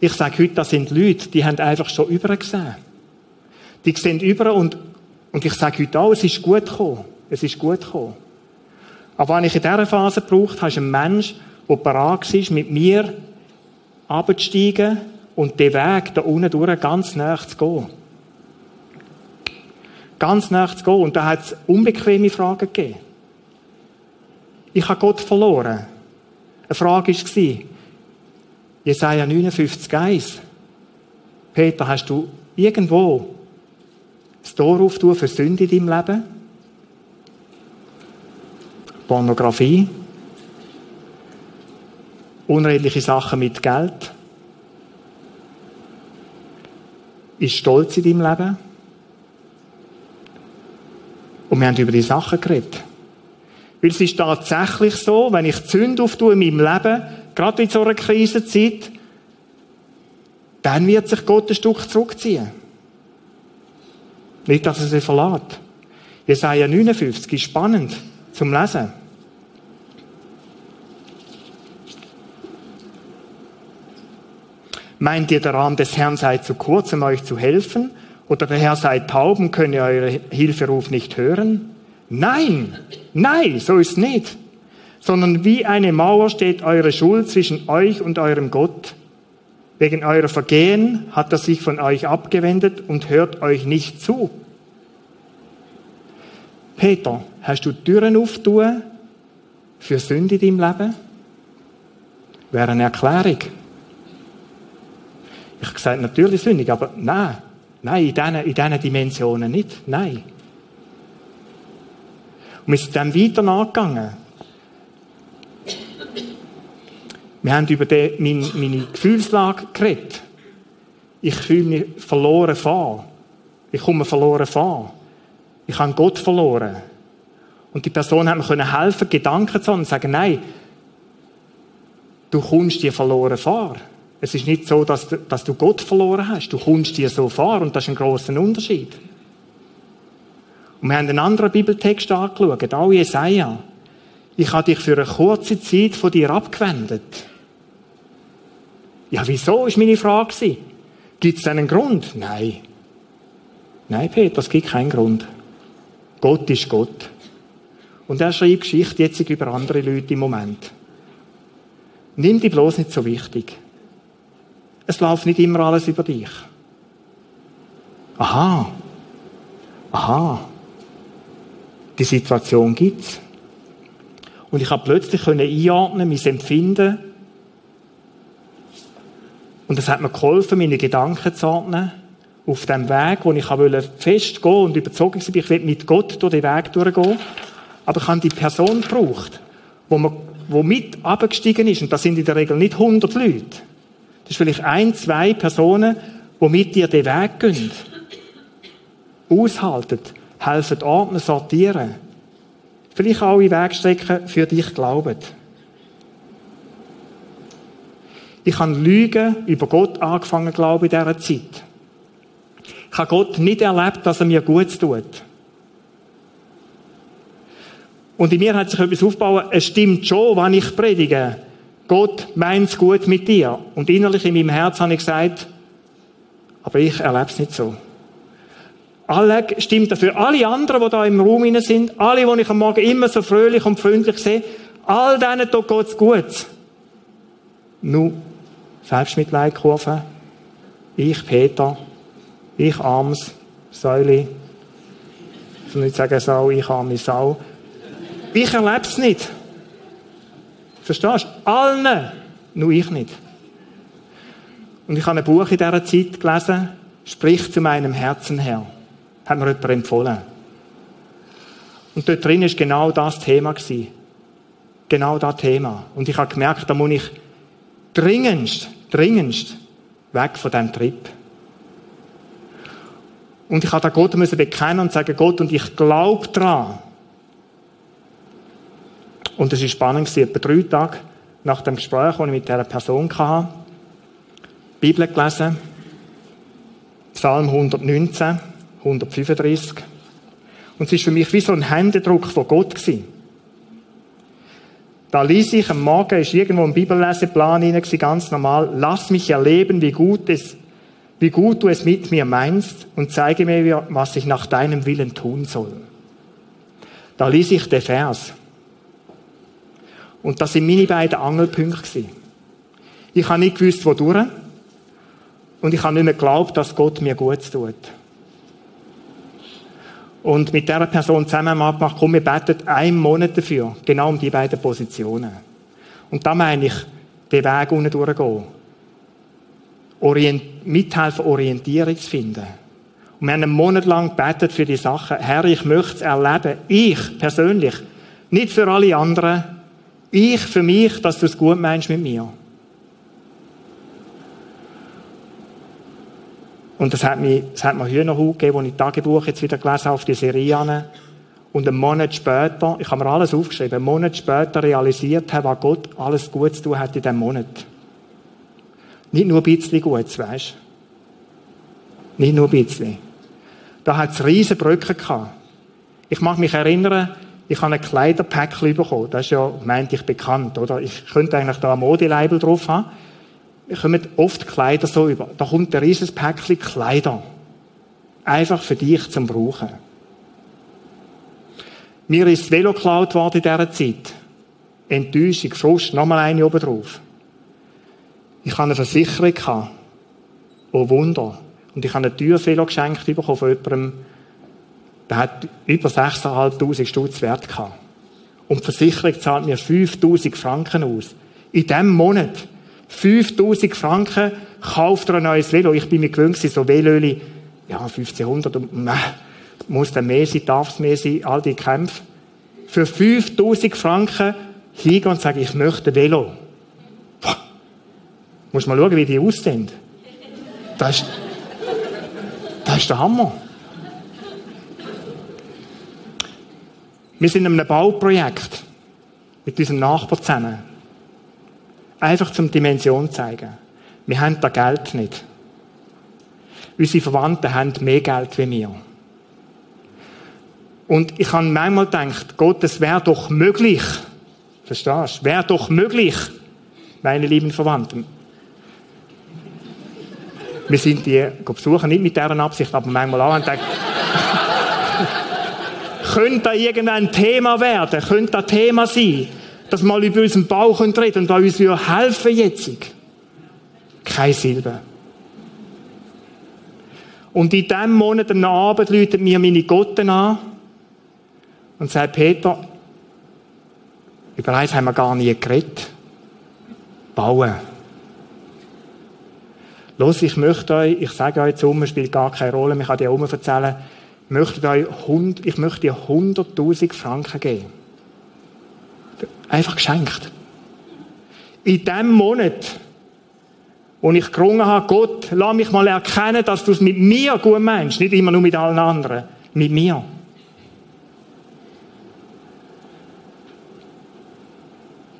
Ich sage heute, das sind Leute, die haben einfach schon übergesehen. Die sehen über und, und ich sage heute auch, es ist gut gekommen. Es ist gut gekommen. Aber wenn ich in dieser Phase braucht, habe, ist ein Mensch, der bereit ist, mit mir abzusteigen und den Weg da unten durch ganz nah zu gehen. Ganz nah zu gehen. Und da hat es unbequeme Fragen gegeben. Ich habe Gott verloren. Eine Frage war, Jesaja 59, 1. Peter, hast du irgendwo das Tor auftun für Sünde in deinem Leben? Pornografie? Unredliche Sachen mit Geld? Ist Stolz in deinem Leben? Und wir haben über die Sachen geredet. Weil es ist tatsächlich so, wenn ich Zünd auftue in meinem Leben, gerade in so einer Krisenzeit, dann wird sich Gott ein Stück zurückziehen. Nicht, dass er sie verlässt. Jesaja 59 ist spannend zum Lesen. Meint ihr, der Arm des Herrn sei zu kurz, um euch zu helfen? Oder der Herr sei taub und könne euren Hilferuf nicht hören? Nein, nein, so ist nicht sondern wie eine Mauer steht eure Schuld zwischen euch und eurem Gott. Wegen eurer Vergehen hat er sich von euch abgewendet und hört euch nicht zu. Peter, hast du Türen auftun für Sünde in deinem Leben? Wäre eine Erklärung. Ich habe gesagt, natürlich sündig, aber nein, nein, in diesen, in diesen Dimensionen nicht, nein. Und wir sind dann weiter nachgegangen. Wir haben über die, meine, Gefühlslage geredet. Ich fühle mich verloren vor. Ich komme verloren vor. Ich habe Gott verloren. Und die Person hat mir helfen, Gedanken zu haben und sagen, nein, du kommst dir verloren vor. Es ist nicht so, dass du, dass du Gott verloren hast. Du kommst dir so vor und das ist ein großer Unterschied. Und wir haben einen anderen Bibeltext angeschaut, auch Jesaja. Ich habe dich für eine kurze Zeit von dir abgewendet. Ja, wieso, ist meine Frage. Gibt es einen Grund? Nein. Nein, Peter, es gibt keinen Grund. Gott ist Gott. Und er schreibt Geschichte jetzt über andere Leute im Moment. Nimm die bloß nicht so wichtig. Es läuft nicht immer alles über dich. Aha. Aha. Die Situation gibt's. Und ich habe plötzlich einordnen, mein Empfinden, und es hat mir geholfen, meine Gedanken zu ordnen, auf dem Weg, wo ich festgehen und überzogen war, ich will mit Gott durch den Weg durchgehen. Aber ich habe die Person gebraucht, wo, man, wo mit abgestiegen ist. Und das sind in der Regel nicht 100 Leute. Das ist vielleicht ein, zwei Personen, die mit dir den Weg gehen. Aushalten, helfen ordnen, sortieren. Vielleicht auch in Wegstrecken für dich glauben. Ich habe Lügen über Gott angefangen, glaube in dieser Zeit. Ich habe Gott nicht erlebt, dass er mir gut tut. Und in mir hat sich etwas aufgebaut, es stimmt schon, wenn ich predige. Gott meint es gut mit dir. Und innerlich in meinem Herz habe ich gesagt, aber ich erlebe es nicht so. Alle stimmt dafür. Alle anderen, die da im Raum sind, alle, die ich am Morgen immer so fröhlich und freundlich sehe, all denen tut Gott gut. Nur Selbstmitleidkurve. Ich, Peter, ich arms Säule. Ich nicht sagen Sau, ich arme Sau. Ich erlebe es nicht. Verstehst du? Allen Nur ich nicht. Und ich habe ein Buch in dieser Zeit gelesen, Sprich zu meinem Herzen her. Hat mir jemand empfohlen. Und dort drin ist genau das Thema. Genau das Thema. Und ich habe gemerkt, da muss ich dringendst, dringendst weg von diesem Trip. Und ich habe da Gott müssen bekennen und sagen, Gott, und ich glaube dran. Und es war spannend, etwa drei Tage nach dem Gespräch, das ich mit dieser Person hatte, Bibel gelesen, Psalm 119, 135. Und es war für mich wie so ein Händedruck von Gott. Gewesen. Da ließ ich am Morgen, ist irgendwo im Bibelleseplan hinein, ganz normal, lass mich erleben, wie gut, es, wie gut du es mit mir meinst und zeige mir, was ich nach deinem Willen tun soll. Da ließ ich den Vers. Und das sind meine beiden Angelpunkte. Ich habe nicht gewusst, wodurch. Und ich habe nicht mehr geglaubt, dass Gott mir gut tut. Und mit dieser Person zusammen abgemacht, komm, wir beten einen Monat dafür. Genau um die beiden Positionen. Und da meine ich, den Weg unten durchgehen. Orient mithelfen, Orientierung zu finden. Und wir haben einen Monat lang gebetet für die Sachen. Herr, ich möchte es erleben. Ich persönlich. Nicht für alle anderen. Ich für mich, dass du es gut meinst mit mir. Und das hat mir, das hat mir Hühnerhaut gegeben, als ich Tagebuch jetzt wieder gelesen habe, auf die Serie. Und einen Monat später, ich habe mir alles aufgeschrieben, einen Monat später realisiert habe, was Gott alles Gutes tun hat in diesem Monat. Nicht nur ein bisschen Gutes, du? Nicht nur ein bisschen. Da hat es riesen Brücken gehabt. Ich mag mich erinnern, ich habe ein Kleiderpäckchen bekommen. Das ist ja, meinte ich, bekannt, oder? Ich könnte eigentlich da ein Modelabel drauf haben wir kommen oft Kleider so über. Da kommt ein riesiges Päckchen Kleider. Einfach für dich zum Brauchen. Mir ist das Velo geklaut worden in dieser Zeit. Enttäuschung, Frust, nochmal eine oben drauf. Ich hatte eine Versicherung. Oh Wunder. Und ich habe ein teures Velo geschenkt bekommen von jemandem, der hat über 6'500 Stutz wert gehabt. Und die Versicherung zahlt mir 5'000 Franken aus. In diesem Monat. 5000 Franken, kauft er ein neues Velo. Ich bin mir gewöhnt, so Velöli, ja, 1500, und, äh, muss der mehr sein, darf es mehr sein, all die Kämpfe. Für 5000 Franken hingehen und sagen, ich möchte ein Velo. Boah. Muss mal schauen, wie die aussehen. Das ist, das ist der Hammer. Wir sind in einem Bauprojekt mit unserem Nachbar zusammen. Einfach zum Dimension zeigen. Wir haben da Geld nicht. Unsere Verwandten haben mehr Geld wie wir. Und ich habe manchmal gedacht, Gott, es wäre doch möglich. Verstehst du? Wäre doch möglich, meine lieben Verwandten. Wir sind die besuchen, nicht mit deren Absicht, aber manchmal auch und denken, könnte da irgendein Thema werden? Könnte da Thema sein? Dass mal über unseren Bauch reden und da uns helfen jetzt. Kein Silber. Und in diesem Monat am Abend läutet mir meine Gotten an und sagt, Peter, über eins haben wir gar nie geredet. Bauen. Los, ich möchte euch, ich sage euch, Summe spielt gar keine Rolle, ich kann dir auch erzählen, ich möchte euch, ich möchte dir 100.000 Franken geben. Einfach geschenkt. In dem Monat, wo ich gerungen habe, Gott, lass mich mal erkennen, dass du es mit mir gut meinst, nicht immer nur mit allen anderen, mit mir.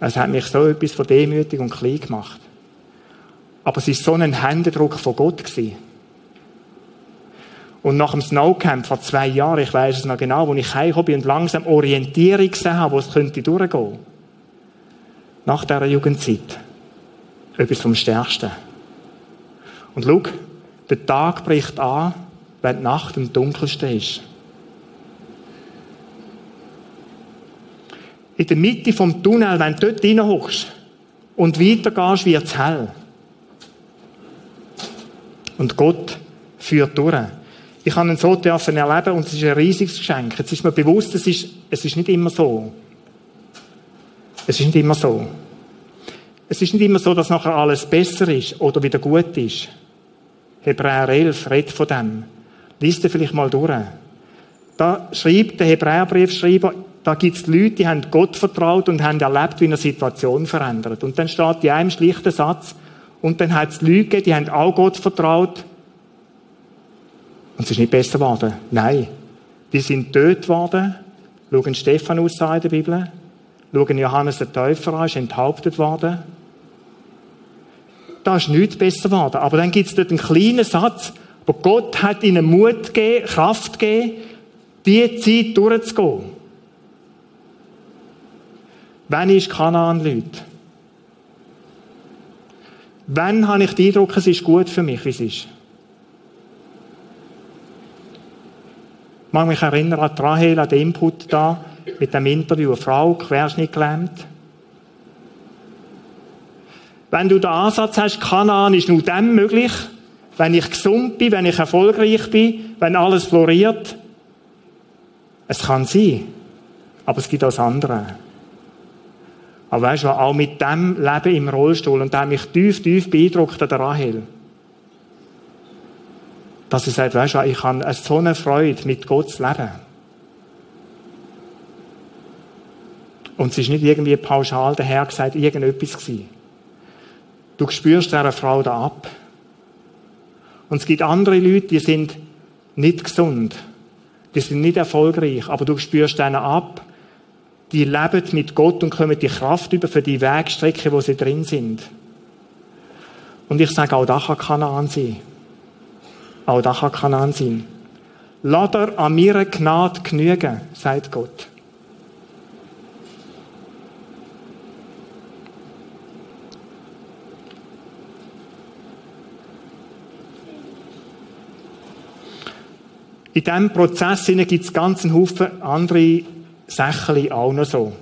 Es hat mich so etwas von demütig und klein gemacht. Aber es war so ein Händedruck von Gott. Gewesen. Und nach dem Snowcamp vor zwei Jahren, ich weiß es noch genau, wo ich heimgekommen bin und langsam Orientierung gesehen habe, wo es könnte durchgehen. Nach dieser Jugendzeit. Etwas vom Stärksten. Und schau, der Tag bricht an, wenn die Nacht im Dunkelsten ist. In der Mitte vom Tunnel, wenn du dort reinhockst und weitergehst, wird es hell. Und Gott führt durch. Ich habe ihn so dürfen erleben und es ist ein riesiges Geschenk. Jetzt ist mir bewusst, es ist, es ist nicht immer so. Es ist nicht immer so. Es ist nicht immer so, dass nachher alles besser ist oder wieder gut ist. Hebräer 11 redet von dem. Lies dir vielleicht mal durch. Da schreibt der Hebräerbriefschreiber, da gibt es Leute, die haben Gott vertraut und haben erlebt, wie eine Situation verändert. Und dann steht in einem schlichten Satz, und dann hat es Leute die haben auch Gott vertraut. Und es ist nicht besser geworden. Nein. Die sind tot worden. Schauen Stephanus an in der Bibel. Schauen Johannes der Täufer an, ist enthauptet worden. Da ist nichts besser geworden. Aber dann gibt es dort einen kleinen Satz, aber Gott hat ihnen Mut gegeben, Kraft gegeben, diese Zeit durchzugehen. Wann ist Kanaan Leute? Wann habe ich den Eindruck, es ist gut für mich, wie es ist? Mag mich erinnern an Rahel, an den Input da, mit dem Interview, eine Frau, Querschnitt gelähmt. Wenn du den Ansatz hast, Kanaan ist nur dann möglich, wenn ich gesund bin, wenn ich erfolgreich bin, wenn alles floriert. Es kann sein, aber es gibt auch das andere. Aber weißt du, auch mit dem Leben im Rollstuhl und der mich tief, tief beeindruckt an der Rahel. Dass er sagt, weißt du, ich habe so eine Freude, mit Gott zu leben. Und es ist nicht irgendwie pauschal daher gesagt, irgendetwas gewesen. Du spürst dieser Frau da ab. Und es gibt andere Leute, die sind nicht gesund. Die sind nicht erfolgreich. Aber du spürst denen ab, die leben mit Gott und kommen die Kraft über für die Wegstrecke, wo sie drin sind. Und ich sage, auch das kann Kanaan sein. Auch das kann Kanaan sein. Lass er an mir Gnade genügen, sagt Gott. In diesem Prozess gibt es einen Haufen andere Sachen auch noch so.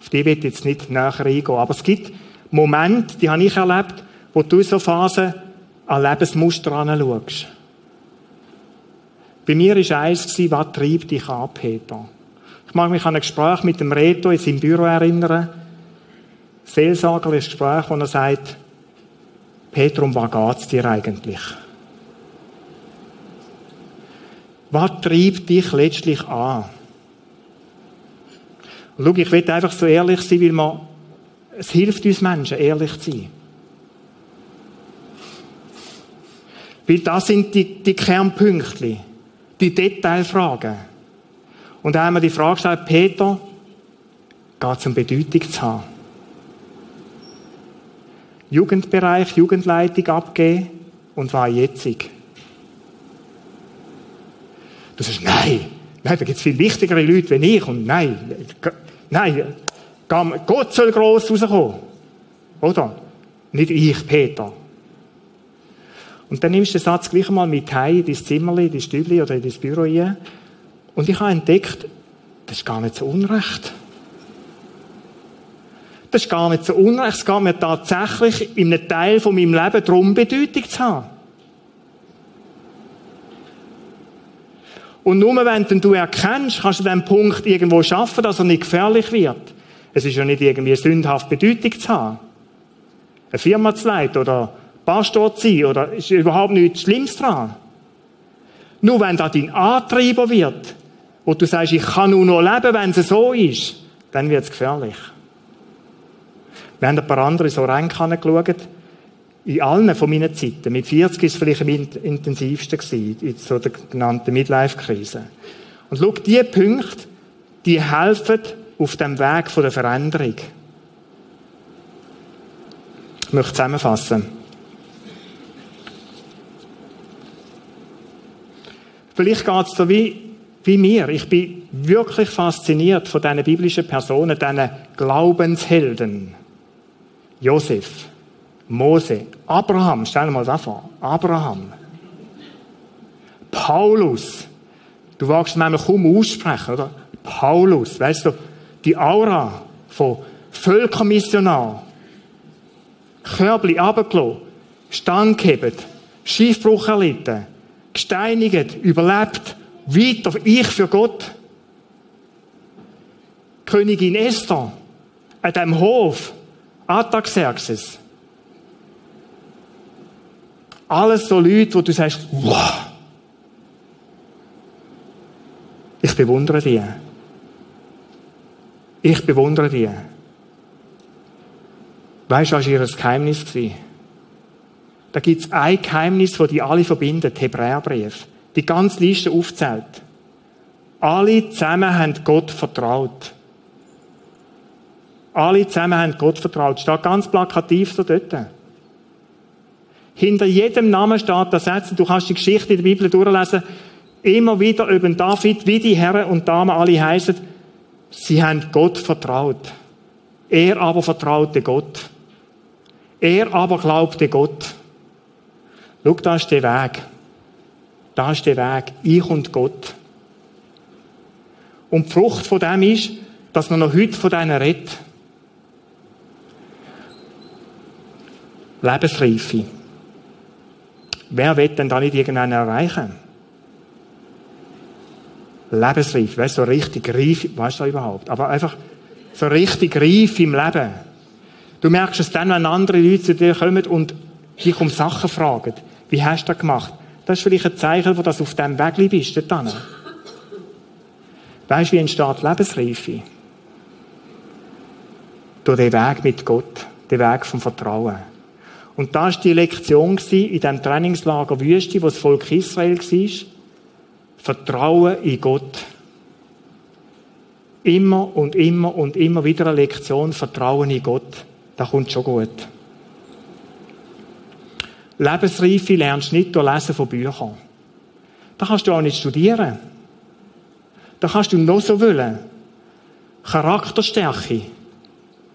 Auf die wird jetzt nicht näher eingehen. Aber es gibt Momente, die habe ich erlebt, wo du in so Phasen an Lebensmuster anschaust. Bei mir war eins, was treibt dich an, Peter? Ich mag mich an ein Gespräch mit dem Reto in seinem Büro erinnern. Seelsorgerliches Gespräch, wo er sagt, Peter, um was geht's dir eigentlich? Was treibt dich letztlich an? Schau, ich will einfach so ehrlich sein, weil man, es hilft uns Menschen, ehrlich zu sein. Weil das sind die, die Kernpunkte, die Detailfragen. Und da haben wir die Frage gestellt, Peter, geht es um Bedeutung zu haben? Jugendbereich, Jugendleitung abgeben und war jetzig. Du sagst, nein, nein, da gibt es viel wichtigere Leute wie ich und nein, Nein, Gott soll gross rauskommen. Oder? Nicht ich, Peter. Und dann nimmst du den Satz gleich mal mit heim in dein Zimmer, in dein Stübli oder in dein Büro rein. Und ich habe entdeckt, das ist gar nicht so unrecht. Das ist gar nicht so unrecht. Es geht mir tatsächlich in einem Teil von meinem Leben darum, Bedeutung zu haben. Und nur wenn du erkennst, kannst du den Punkt irgendwo schaffen, dass er nicht gefährlich wird. Es ist ja nicht irgendwie sündhaft Bedeutung zu haben. Eine Firma zu leiten oder Pastor zu sein oder ist überhaupt nichts Schlimmes dran. Nur wenn das dein Antreiber wird, wo du sagst, ich kann nur noch leben, wenn es so ist, dann wird es gefährlich. Wir haben ein paar andere so reingeschaut in allen von meinen Zeiten, mit 40 ist es vielleicht am intensivsten in so der genannten Midlife-Krise. Und schau, diese Punkte, die helfen auf dem Weg der Veränderung. Ich möchte zusammenfassen. Vielleicht geht es so wie, wie mir. Ich bin wirklich fasziniert von diesen biblischen Personen, diesen Glaubenshelden. Josef, Mose, Abraham, stell dir mal das vor. Abraham. Paulus. Du wagst manchmal kaum aussprechen, oder? Paulus, weißt du, die Aura von Völkermissionar. Körbli runtergelassen, standgehebt, Schiffbruch erlitten, gesteinigt, überlebt, weiter, ich für Gott. Königin Esther, an dem Hof, Artaxerxes. Alles so Leute, wo du sagst, wow. Ich bewundere die. Ich bewundere die. Weißt du, was ihr Geheimnis war? Da gibt es ein Geheimnis, das die alle verbindet, Hebräerbrief. Die ganze Liste aufzählt. Alle zusammen haben Gott vertraut. Alle zusammen haben Gott vertraut. Steht ganz plakativ so dort. Hinter jedem Namen steht der Satz, du kannst die Geschichte in der Bibel durchlesen, immer wieder über David, wie die Herren und Damen alle heißen, sie haben Gott vertraut. Er aber vertraute Gott. Er aber glaubte Gott. Schau, da ist der Weg. Da ist der Weg. Ich und Gott. Und die Frucht von dem ist, dass man noch heute von denen redet. Lebensreife. Wer wird denn da nicht irgendwann erreichen? Lebensreif, weißt so richtig reif, weißt du überhaupt? Aber einfach so richtig reif im Leben. Du merkst es dann, wenn andere Leute zu dir kommen und dich um Sachen fragen. Wie hast du das gemacht? Das ist vielleicht ein Zeichen, wo du auf dem Weg bist, dort Weißt du, wie entsteht Lebensreife? Durch den Weg mit Gott, den Weg vom Vertrauen. Und da war die Lektion in dem Trainingslager Wüste, wo das Volk Israel war. Vertrauen in Gott. Immer und immer und immer wieder eine Lektion Vertrauen in Gott. Das kommt schon gut. Lebensreife lernst du nicht durch Lesen von Büchern. Da kannst du auch nicht studieren. Da kannst du noch so wollen. Charakterstärke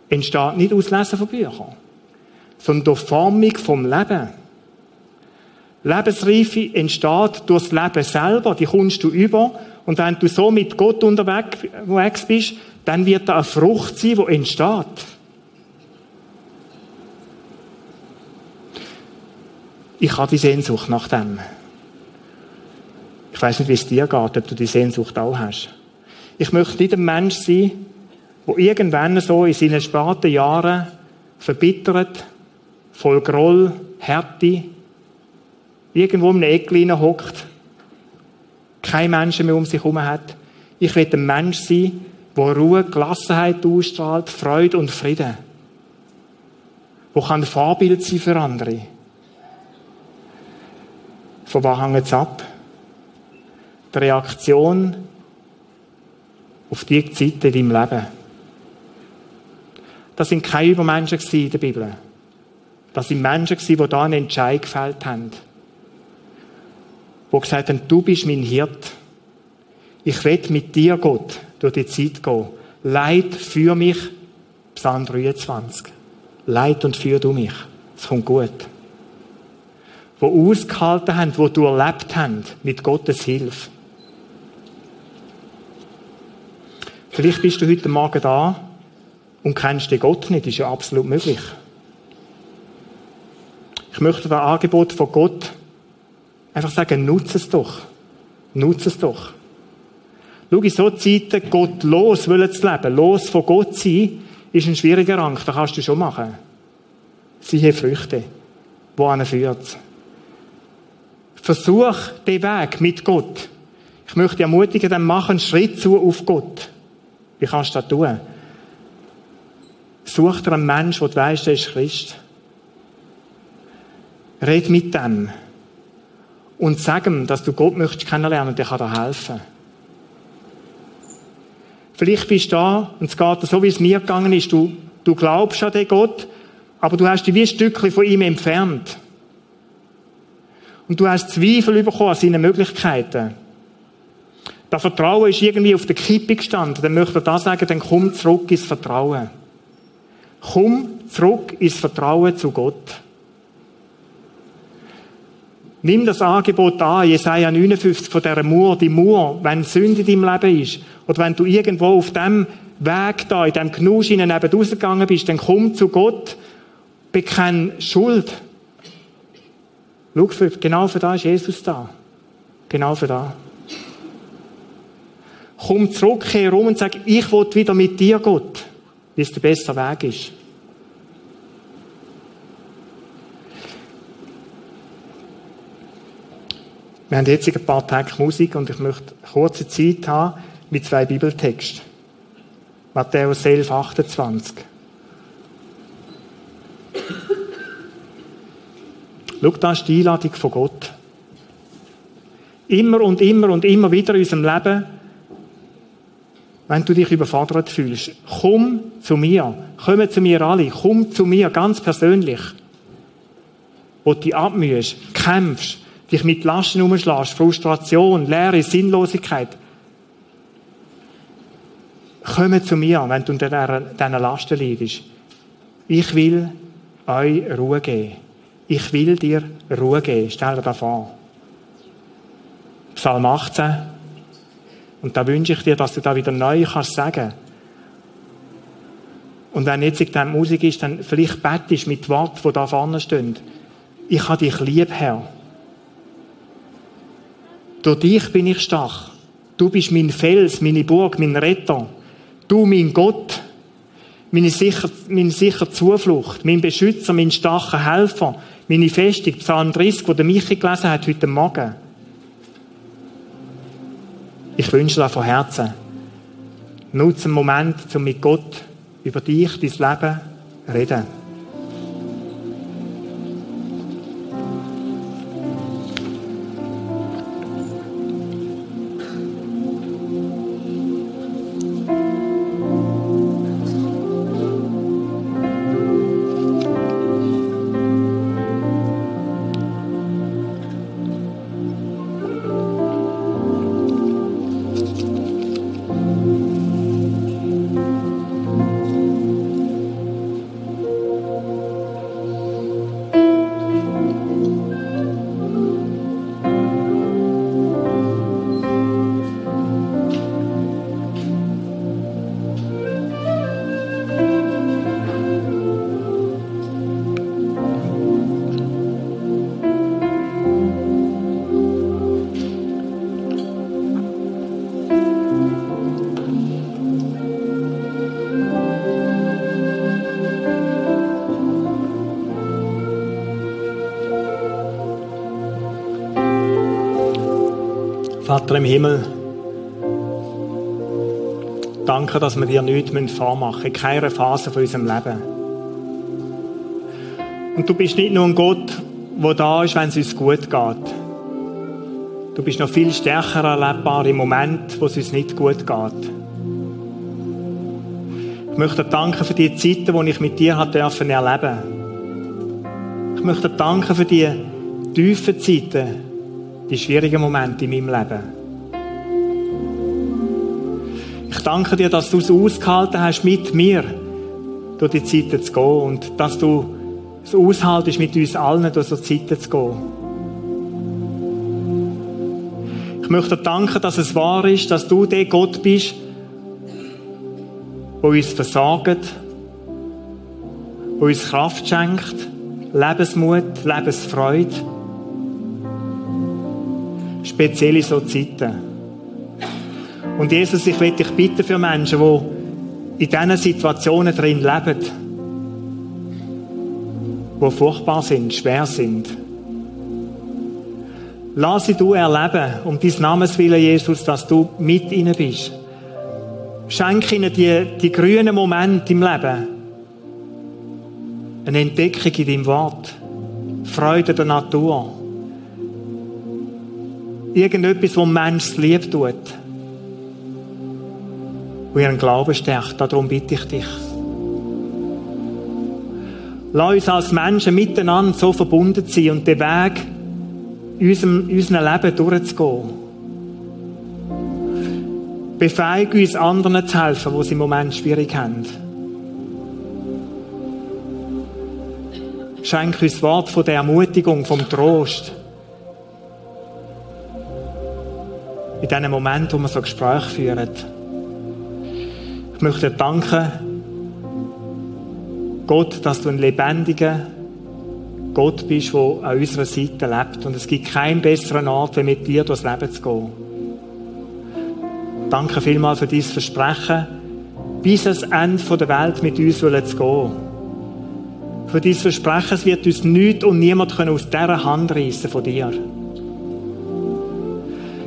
entsteht nicht aus Lesen von Büchern, sondern durch Formung vom Leben. Lebensreife entsteht durch das Leben selber, die kommst du über. Und wenn du so mit Gott unterwegs bist, dann wird da eine Frucht sein, die entsteht. Ich habe die Sehnsucht nach dem. Ich weiß nicht, wie es dir geht, ob du die Sehnsucht auch hast. Ich möchte nicht ein Mensch sein, der irgendwann so in seinen späten Jahren verbittert, voll Groll, Härte, irgendwo in einem Ecklein hockt, kein Menschen mehr um sich herum hat. Ich will ein Mensch sein, der Ruhe, Gelassenheit ausstrahlt, Freude und Frieden. Wo kann Vorbild sein für andere. Von was hängt es ab? Die Reaktion auf die Zeit in deinem Leben. Das sind keine Übermenschen in der Bibel. Das sind Menschen, die da einen Entscheid gefällt haben wo gesagt haben, du bist mein Hirt. Ich will mit dir, Gott, durch die Zeit gehen. Leid für mich, Psalm 23. Leid und führ du mich. Es kommt gut. Wo ausgehalten haben, wo du erlebt haben, mit Gottes Hilfe. Vielleicht bist du heute Morgen da und kennst den Gott nicht, ist ja absolut möglich. Ich möchte das Angebot von Gott Einfach sagen, nutze es doch. Nutze es doch. Schau, in so Zeiten Gott los wollen zu leben, los von Gott sein, ist ein schwieriger Rang. Das kannst du schon machen. Siehe Früchte. Wohin führt Versuch den Weg mit Gott. Ich möchte dich ermutigen, dann mach einen Schritt zu auf Gott. Wie kannst du das tun? Such dir einen Menschen, der du weißt, der ist Christ. Red mit dem und sag ihm, dass du Gott möchtest kennenlernen und der kann dir helfen. Vielleicht bist du da und es geht so, wie es mir gegangen ist. Du, du glaubst an den Gott, aber du hast dich wie ein Stückchen von ihm entfernt. Und du hast Zweifel bekommen an seinen Möglichkeiten. Das Vertrauen ist irgendwie auf der Kippe gestanden. Dann möchte er da sagen, dann komm zurück ins Vertrauen. Komm zurück ins Vertrauen zu Gott. Nimm das Angebot an, Jesaja 59 von dieser Mauer, die Mauer, wenn Sünde in deinem Leben ist, oder wenn du irgendwo auf dem Weg da, in dem Knusch neben rausgegangen bist, dann komm zu Gott, bekenn Schuld. Schau, für, genau für da ist Jesus da. Genau für da. Komm zurück, kehr rum und sag, ich will wieder mit dir, Gott, wie es der beste Weg ist. Wir haben jetzt ein paar Tage Musik und ich möchte kurze Zeit haben mit zwei Bibeltexten. Matthäus 11, 28. Schau, da ist die Einladung von Gott. Immer und immer und immer wieder in unserem Leben, wenn du dich überfordert fühlst, komm zu mir. Komm zu mir alle. Komm zu mir ganz persönlich. Wo du dich abmühst, kämpfst, dich mit Lasten umschlägst, Frustration, Leere, Sinnlosigkeit. Komm zu mir, wenn du unter diesen Lasten leidest. Ich will euch Ruhe geben. Ich will dir Ruhe geben. Stell dir das vor. Psalm 18. Und da wünsche ich dir, dass du da wieder neu kannst sagen. Und wenn jetzt dann Musik ist, dann vielleicht bettest mit Worten, die da vorne stehen. Ich habe dich lieb, Herr. Durch dich bin ich stark. Du bist mein Fels, meine Burg, mein Retter. Du, mein Gott, meine sichere, meine Zuflucht, mein Beschützer, mein starker Helfer, meine Festung, Psalm 30, wo der Michi gelesen hat heute Morgen. Ich wünsche dir von Herzen, nutze einen Moment, um mit Gott über dich, dein Leben reden. Im Himmel, danke, dass wir dir nichts vormachen müssen, in keiner Phase von unserem Leben. Und du bist nicht nur ein Gott, der da ist, wenn es uns gut geht. Du bist noch viel stärker erlebbar im Moment, wo es uns nicht gut geht. Ich möchte danken für die Zeiten, die ich mit dir erleben durfte. Ich möchte danken für die tiefen Zeiten, die schwierigen Momente in meinem Leben. Ich danke dir, dass du es ausgehalten hast, mit mir durch die Zeiten zu gehen und dass du es aushaltest, mit uns allen durch so Zeiten zu gehen. Ich möchte dir danken, dass es wahr ist, dass du der Gott bist, der uns versorgt, der uns Kraft schenkt, Lebensmut, Lebensfreude speziell in so Zeiten. Und Jesus, ich will dich bitten für Menschen, die in diesen Situationen drin leben, die furchtbar sind, schwer sind. Lass sie du erleben, um dein Namenswillen, Jesus, dass du mit ihnen bist. Schenk ihnen die, die grünen Momente im Leben. Eine Entdeckung in deinem Wort. Freude der Natur irgendetwas, wo Mensch lieb tut. Wo ihren Glauben stärkt. Darum bitte ich dich. Lass uns als Menschen miteinander so verbunden sein und den Weg in unserem, unserem Leben durchzugehen. Befähige uns, anderen zu helfen, die sie im Moment schwierig haben. Schenk uns Wort von der Ermutigung, vom Trost. in diesem Moment, wo wir so Gespräche führen. Ich möchte dir danken, Gott, dass du ein lebendiger Gott bist, der an unserer Seite lebt. Und es gibt keinen besseren Ort, wie mit dir durchs Leben zu gehen. Danke vielmals für dieses Versprechen, bis ans Ende der Welt mit uns zu gehen. Für dieses Versprechen, es wird uns nichts und niemand aus dieser Hand reissen von dir.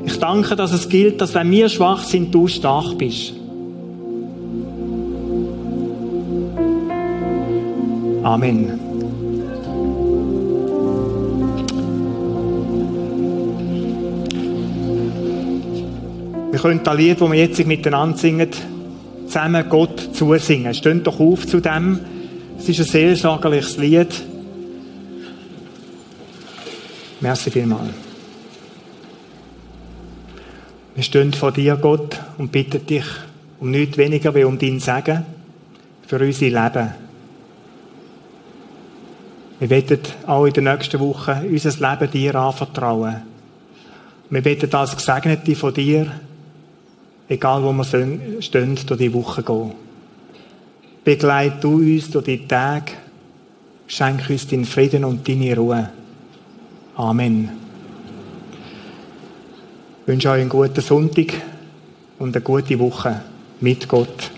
Ich danke, dass es gilt, dass wenn wir schwach sind, du stark bist. Amen. Wir können das Lied, das wir jetzt miteinander singen, zusammen Gott zusingen. Steht doch auf zu dem. Es ist ein seelsorgerliches Lied. Merci vielmals. Wir stehen vor dir, Gott, und bitten dich um nichts weniger wie um dein Segen für unser Leben. Wir werden auch in der nächsten Woche unser Leben dir anvertrauen. Wir beten als Gesegnete von dir egal wo wir stehen, durch die Woche gehen. Begleit du uns durch die Tage, schenk uns deinen Frieden und deine Ruhe. Amen. Ich wünsche euch einen guten Sonntag und eine gute Woche mit Gott.